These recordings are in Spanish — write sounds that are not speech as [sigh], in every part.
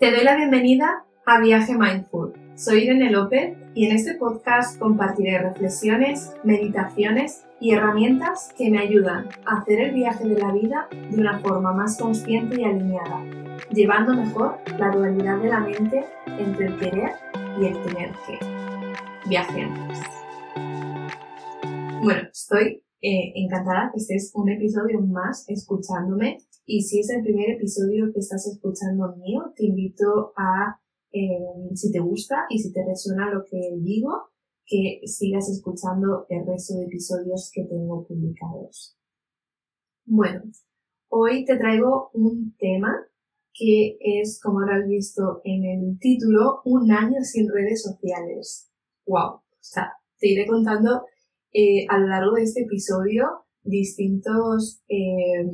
Te doy la bienvenida a Viaje Mindful. Soy Irene López y en este podcast compartiré reflexiones, meditaciones y herramientas que me ayudan a hacer el viaje de la vida de una forma más consciente y alineada, llevando mejor la dualidad de la mente entre el querer y el tener que. Viajemos. Bueno, estoy eh, encantada que estés un episodio más escuchándome y si es el primer episodio que estás escuchando mío, te invito a, eh, si te gusta y si te resuena lo que digo, que sigas escuchando el resto de episodios que tengo publicados. Bueno, hoy te traigo un tema que es, como habrás visto en el título, un año sin redes sociales. ¡Wow! O sea, te iré contando eh, a lo largo de este episodio distintos eh,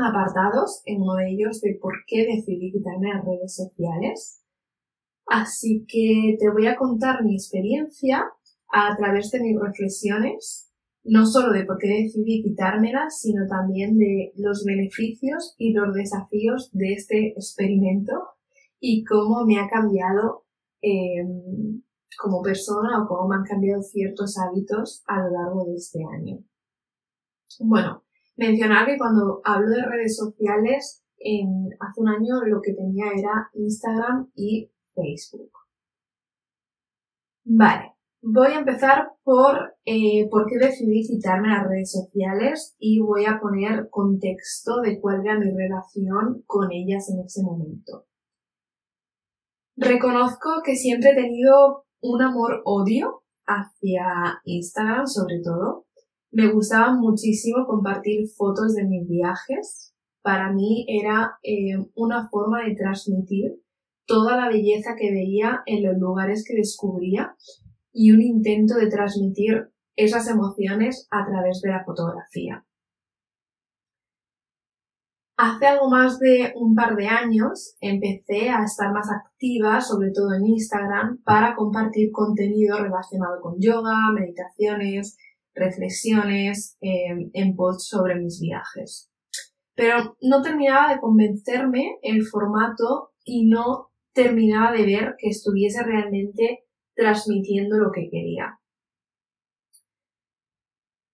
apartados, en uno de ellos de por qué decidí quitarme las redes sociales. Así que te voy a contar mi experiencia a través de mis reflexiones, no solo de por qué decidí quitármelas, sino también de los beneficios y los desafíos de este experimento y cómo me ha cambiado em, como persona o cómo me han cambiado ciertos hábitos a lo largo de este año. Bueno, Mencionar que cuando hablo de redes sociales, hace un año lo que tenía era Instagram y Facebook. Vale, voy a empezar por eh, por qué decidí quitarme las redes sociales y voy a poner contexto de cuál era mi relación con ellas en ese momento. Reconozco que siempre he tenido un amor-odio hacia Instagram sobre todo, me gustaba muchísimo compartir fotos de mis viajes. Para mí era eh, una forma de transmitir toda la belleza que veía en los lugares que descubría y un intento de transmitir esas emociones a través de la fotografía. Hace algo más de un par de años empecé a estar más activa, sobre todo en Instagram, para compartir contenido relacionado con yoga, meditaciones, reflexiones em, en posts sobre mis viajes. Pero no terminaba de convencerme el formato y no terminaba de ver que estuviese realmente transmitiendo lo que quería.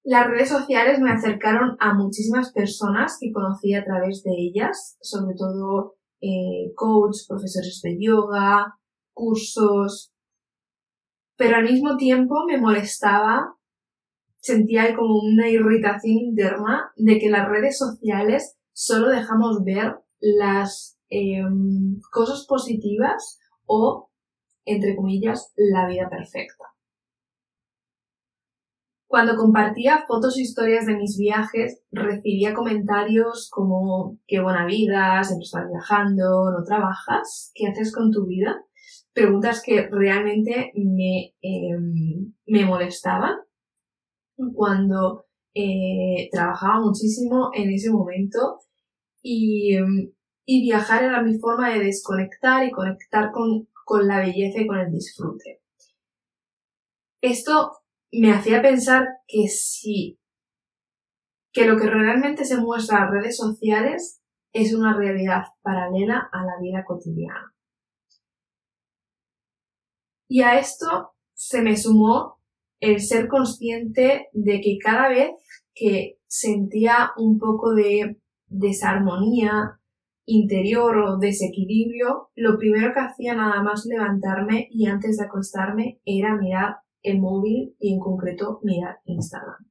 Las redes sociales me acercaron a muchísimas personas que conocí a través de ellas, sobre todo eh, coach, profesores de yoga, cursos, pero al mismo tiempo me molestaba sentía como una irritación interna de que las redes sociales solo dejamos ver las em, cosas positivas o, entre comillas, la vida perfecta. Cuando compartía fotos e historias de mis viajes, recibía comentarios como qué buena vida, siempre estás viajando, no trabajas, ¿qué haces con tu vida? Preguntas que realmente me, em, me molestaban cuando eh, trabajaba muchísimo en ese momento y, y, viajar era mi forma de desconectar y conectar con, con la belleza y con el disfrute. Esto me hacía pensar que sí, que lo que realmente se muestra en redes sociales es una realidad paralela a la vida cotidiana. Y a esto se me sumó el ser consciente de que cada vez que sentía un poco de desarmonía interior o desequilibrio, lo primero que hacía nada más levantarme y antes de acostarme era mirar el móvil y en concreto mirar Instagram.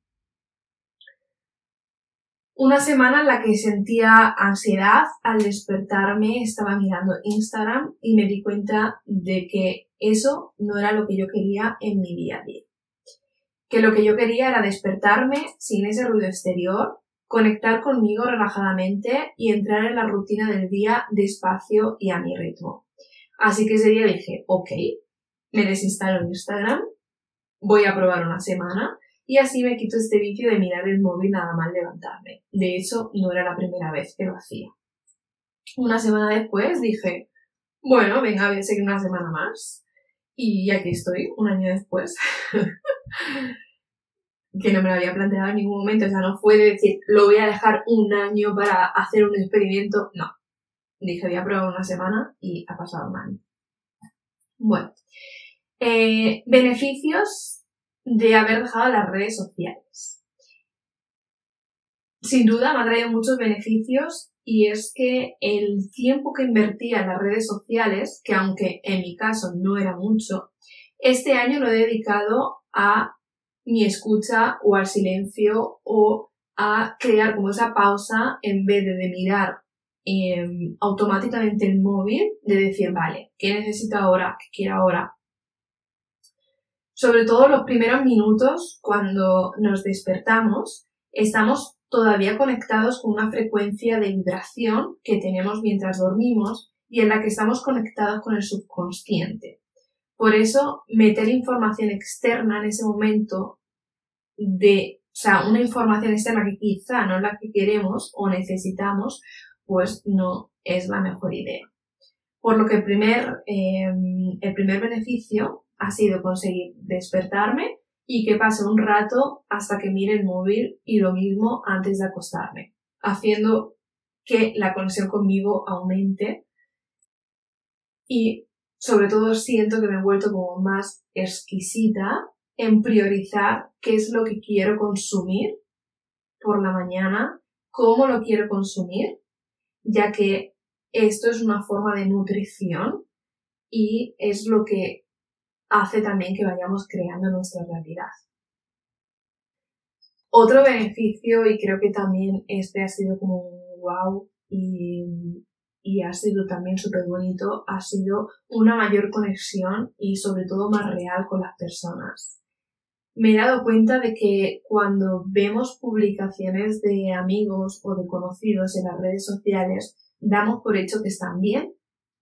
Una semana en la que sentía ansiedad al despertarme estaba mirando Instagram y me di cuenta de que eso no era lo que yo quería en mi día a día que lo que yo quería era despertarme sin ese ruido exterior, conectar conmigo relajadamente y entrar en la rutina del día despacio y a mi ritmo. Así que ese día dije, ok, me desinstalo Instagram, voy a probar una semana y así me quito este vicio de mirar el móvil nada más levantarme. De hecho, no era la primera vez que lo hacía. Una semana después dije, bueno, venga, voy a seguir una semana más. Y aquí estoy, un año después. [laughs] que no me lo había planteado en ningún momento. O sea, no fue de decir, lo voy a dejar un año para hacer un experimento. No. dije voy a probar una semana y ha pasado mal. Bueno, eh, beneficios de haber dejado las redes sociales. Sin duda me ha traído muchos beneficios y es que el tiempo que invertía en las redes sociales, que aunque en mi caso no era mucho, este año lo he dedicado a mi escucha o al silencio o a crear como esa pausa en vez de, mirar em, automáticamente el móvil, de decir, vale, ¿qué necesito ahora? ¿Qué quiero ahora? Sobre todo los primeros minutos, cuando nos despertamos, estamos todavía conectados con una frecuencia de vibración que tenemos mientras dormimos y en la que estamos conectados con el subconsciente. Por eso, meter información externa en ese momento de, o sea, una información externa que quizá no es la que queremos o necesitamos, pues no es la mejor idea. Por lo que el primer, em, el primer beneficio ha sido conseguir despertarme y que pase un rato hasta que mire el móvil y lo mismo antes de acostarme, haciendo que la conexión conmigo aumente. Y sobre todo siento que me he vuelto como más exquisita en priorizar qué es lo que quiero consumir por la mañana, cómo lo quiero consumir, ya que esto es una forma de nutrición y es lo que hace también que vayamos creando nuestra realidad. Otro beneficio, y creo que también este ha sido como wow y y ha sido también súper bonito, ha sido una mayor conexión y sobre todo más real con las personas. Me he dado cuenta de que cuando vemos publicaciones de amigos o de conocidos en las redes sociales, damos por hecho que están bien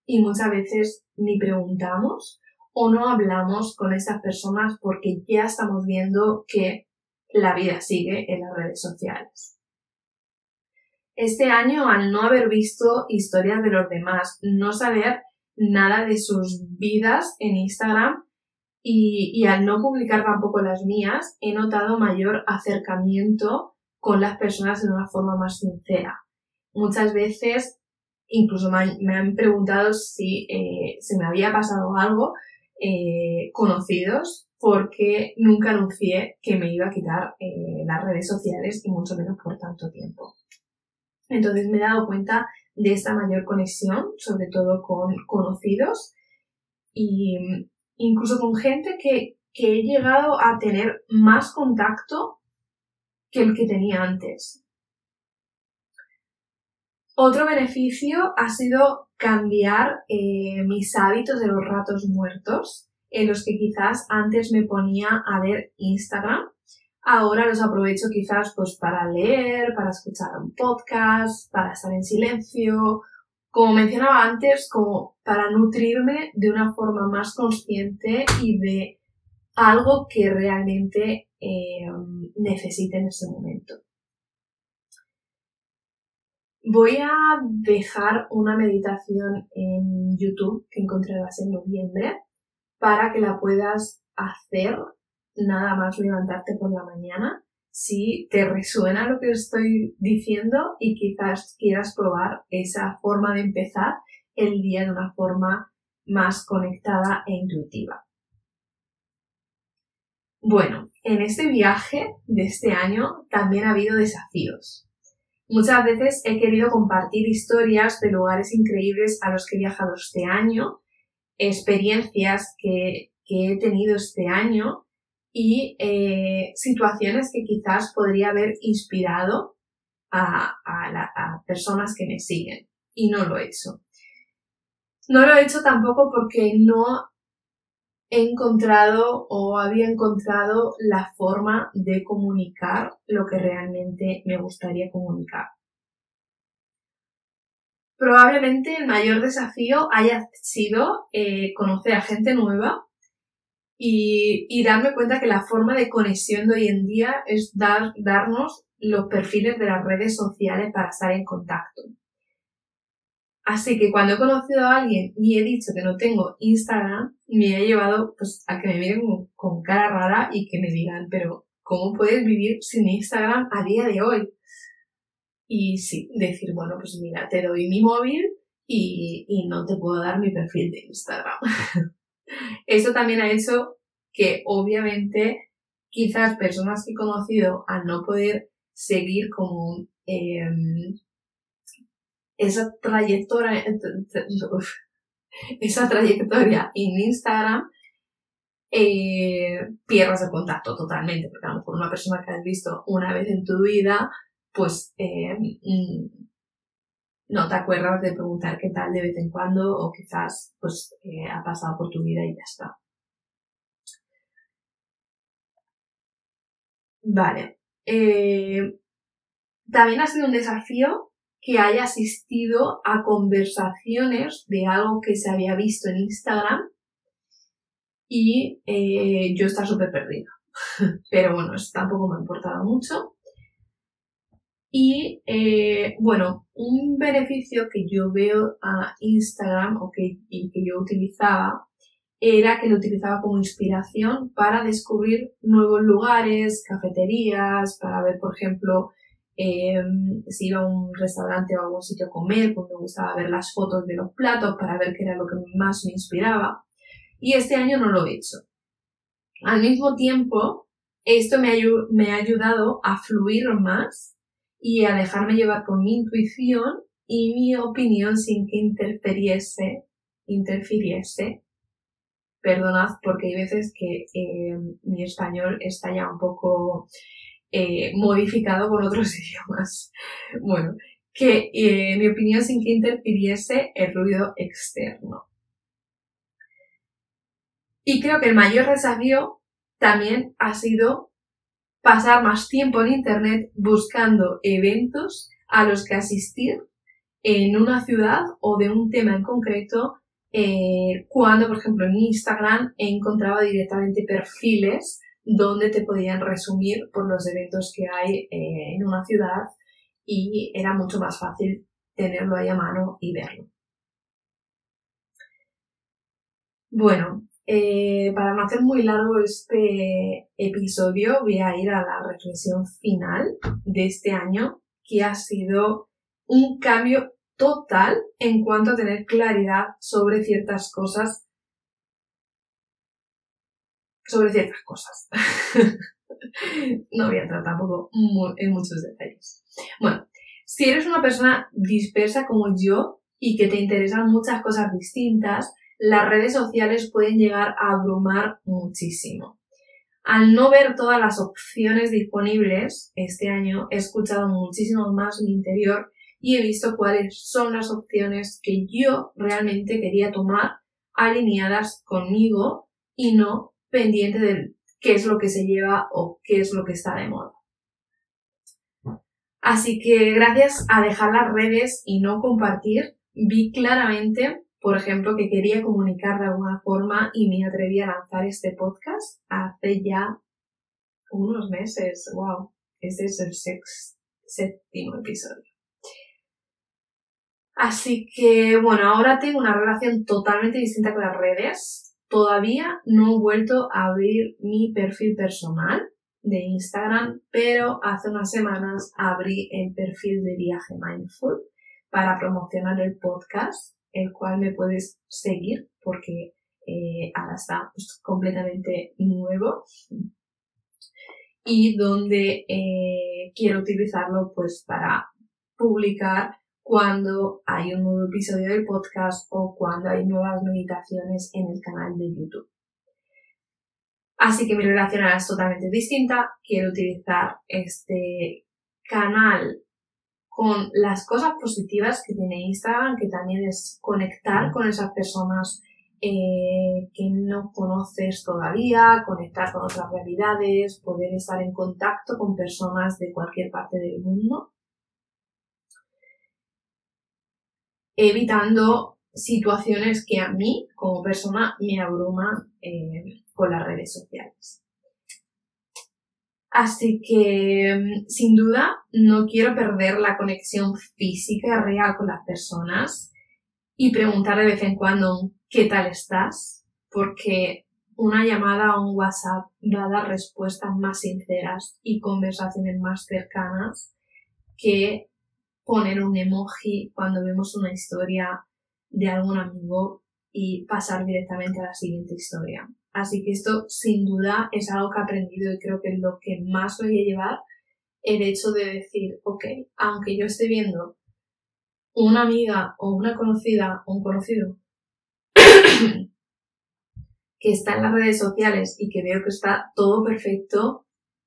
y muchas veces ni preguntamos o no hablamos con esas personas porque ya estamos viendo que la vida sigue en las redes sociales. Este año, al no haber visto historias de los demás, no saber nada de sus vidas en Instagram y, al no publicar tampoco las mías, he notado mayor acercamiento con las personas de una forma más sincera. Muchas veces, incluso me han, preguntado si eh, se me había pasado algo eh, conocidos porque nunca anuncié que me iba a quitar eh, las redes sociales y mucho menos por tanto tiempo. Entonces me he dado cuenta de esta mayor conexión, sobre todo con conocidos y incluso con gente que, que he llegado a tener más contacto que el que tenía antes. Otro beneficio ha sido cambiar eh, mis hábitos de los ratos muertos, en los que quizás antes me ponía a ver Instagram Ahora los aprovecho quizás pues para leer, para escuchar un podcast, para estar en silencio, como mencionaba antes, como para nutrirme de una forma más consciente y de algo que realmente eh, necesite en ese momento. Voy a dejar una meditación en YouTube que encontrarás en noviembre para que la puedas hacer nada más levantarte por la mañana, si te resuena lo que estoy diciendo y quizás quieras probar esa forma de empezar el día de una forma más conectada e intuitiva. Bueno, en este viaje de este año también ha habido desafíos. Muchas veces he querido compartir historias de lugares increíbles a los que he viajado este año, experiencias que, que he tenido este año y eh, situaciones que quizás podría haber inspirado a, a, personas que me siguen y no lo he hecho. No lo he hecho tampoco porque no he encontrado o había encontrado la forma de comunicar lo que realmente me gustaría comunicar. Probablemente el mayor desafío haya sido eh, conocer a gente nueva y, y darme cuenta que la forma de conexión de hoy en día es dar, darnos los perfiles de las redes sociales para estar en contacto. Así que cuando he conocido a alguien y he dicho que no tengo Instagram, me ha llevado pues, a que me miren con, cara rara y que me digan, pero ¿cómo puedes vivir sin Instagram a día de hoy? Y sí, decir, bueno, pues mira, te doy mi móvil y, y no te puedo dar mi perfil de Instagram. [laughs] Esto también ha hecho que obviamente quizás personas que he conocido al no poder seguir como em, esa trayectoria [laughs] esa trayectoria en Instagram eh, pierdas el contacto totalmente porque a lo mejor una persona que has visto una vez en tu vida pues em, mm, no te acuerdas de preguntar qué tal de vez en cuando o quizás pues eh, ha pasado por tu vida y ya está. Vale. Eh, también ha sido un desafío que haya asistido a conversaciones de algo que se había visto en Instagram y eh, yo estaba súper perdida. [laughs] Pero bueno, eso tampoco me ha importado mucho. Y eh, bueno, un beneficio que yo veo a Instagram o que, y que yo utilizaba era que lo utilizaba como inspiración para descubrir nuevos lugares, cafeterías, para ver, por ejemplo, eh, si iba a un restaurante o a algún sitio a comer, pues me gustaba ver las fotos de los platos para ver qué era lo que más me inspiraba. Y este año no lo he hecho. Al mismo tiempo, esto me, ha ayudado a fluir más y a dejarme llevar por mi intuición y mi opinión sin que interfiriese, interfiriese perdonad porque hay veces que eh, mi español está ya un poco eh, modificado por otros [laughs] idiomas. Bueno, que eh, mi opinión sin que interfiriese el ruido externo. Y creo que el mayor desafío también ha sido pasar más tiempo en Internet buscando eventos a los que asistir en una ciudad o de un tema en concreto eh, cuando, por ejemplo, en Instagram he encontrado directamente perfiles donde te podían resumir por los eventos que hay eh, en una ciudad y era mucho más fácil tenerlo ahí a mano y verlo. Bueno, eh, para no hacer muy largo este episodio, voy a ir a la reflexión final de este año, que ha sido un cambio total en cuanto a tener claridad sobre ciertas cosas. Sobre ciertas cosas. [laughs] no voy a entrar tampoco en muchos detalles. Bueno, si eres una persona dispersa como yo y que te interesan muchas cosas distintas, las redes sociales pueden llegar a abrumar muchísimo. Al no ver todas las opciones disponibles este año, he escuchado muchísimo más mi interior y he visto cuáles son las opciones que yo realmente quería tomar alineadas conmigo y no pendiente de qué es lo que se lleva o qué es lo que está de moda. Así que gracias a dejar las redes y no compartir, vi claramente, por ejemplo, que quería comunicar de alguna forma y me atreví a lanzar este podcast hace ya unos meses. ¡Wow! Este es el séptimo episodio. Así que, bueno, ahora tengo una relación totalmente distinta con las redes. Todavía no he vuelto a abrir mi perfil personal de Instagram, pero hace unas semanas abrí el perfil de Viaje Mindful para promocionar el podcast, el cual me puedes seguir porque eh, ahora está pues, completamente nuevo y donde eh, quiero utilizarlo pues para publicar cuando hay un nuevo episodio del podcast o cuando hay nuevas meditaciones en el canal de YouTube. Así que mi relación ahora es totalmente distinta. Quiero utilizar este canal con las cosas positivas que tiene Instagram, que también es conectar con esas personas eh, que no conoces todavía, conectar con otras realidades, poder estar en contacto con personas de cualquier parte del mundo. Evitando situaciones que a mí como persona me abruman eh, con las redes sociales. Así que, mm, sin duda, no quiero perder la conexión física real con las personas y preguntar de vez en cuando qué tal estás, porque una llamada o un WhatsApp va a dar respuestas más sinceras y conversaciones más cercanas que poner un emoji cuando vemos una historia de algún amigo y pasar directamente a la siguiente historia. Así que esto sin duda es algo que he aprendido y creo que es lo que más voy a llevar el hecho de decir, ok, aunque yo esté viendo una amiga o una conocida o un conocido [coughs] que está en las redes sociales y que veo que está todo perfecto,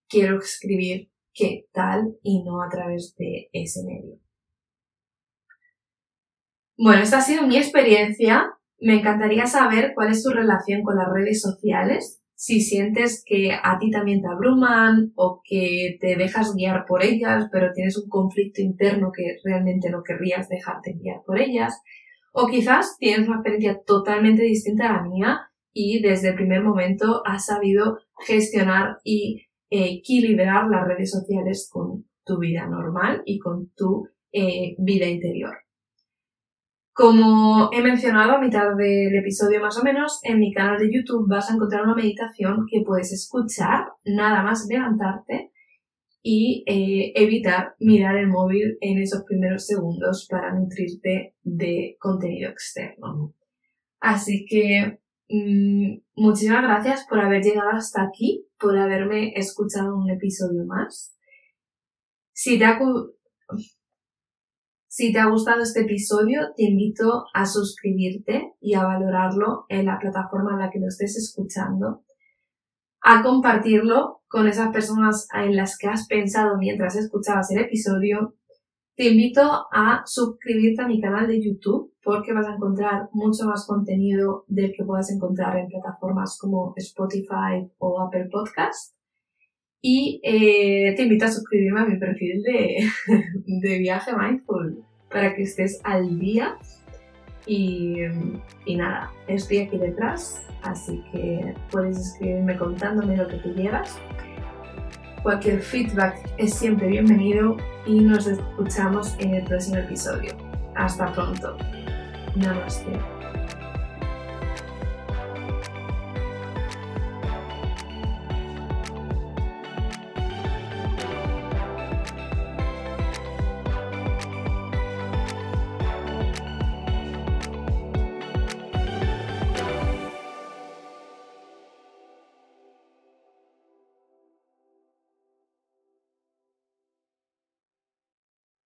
quiero escribir qué tal y no a través de ese medio. Bueno, esta ha sido mi experiencia. Me encantaría saber cuál es tu relación con las redes sociales, si sientes que a ti también te abruman o que te dejas guiar por ellas, pero tienes un conflicto interno que realmente no querrías dejarte guiar por ellas, o quizás tienes una experiencia totalmente distinta a la mía y desde el primer momento has sabido gestionar y equilibrar las redes sociales con tu vida normal y con tu eh, vida interior. Como he mencionado a mitad del episodio más o menos, en mi canal de YouTube vas a encontrar una meditación que puedes escuchar nada más levantarte y eh, evitar mirar el móvil en esos primeros segundos para nutrirte de contenido externo. Así que mmm, muchísimas gracias por haber llegado hasta aquí, por haberme escuchado un episodio más. Si te ha, si te ha gustado este episodio, te invito a suscribirte y a valorarlo en la plataforma en la que lo estés escuchando, a compartirlo con esas personas en las que has pensado mientras escuchabas el episodio. Te invito a suscribirte a mi canal de YouTube porque vas a encontrar mucho más contenido del que puedas encontrar en plataformas como Spotify o Apple Podcast. Y eh, te invito a suscribirme a mi perfil de, [laughs] de viaje mindful para que estés al día. Y, nada, estoy aquí detrás, así que puedes escribirme contándome lo que tú llevas. Cualquier feedback es siempre bienvenido y nos escuchamos en el próximo episodio. Hasta pronto. Namaste.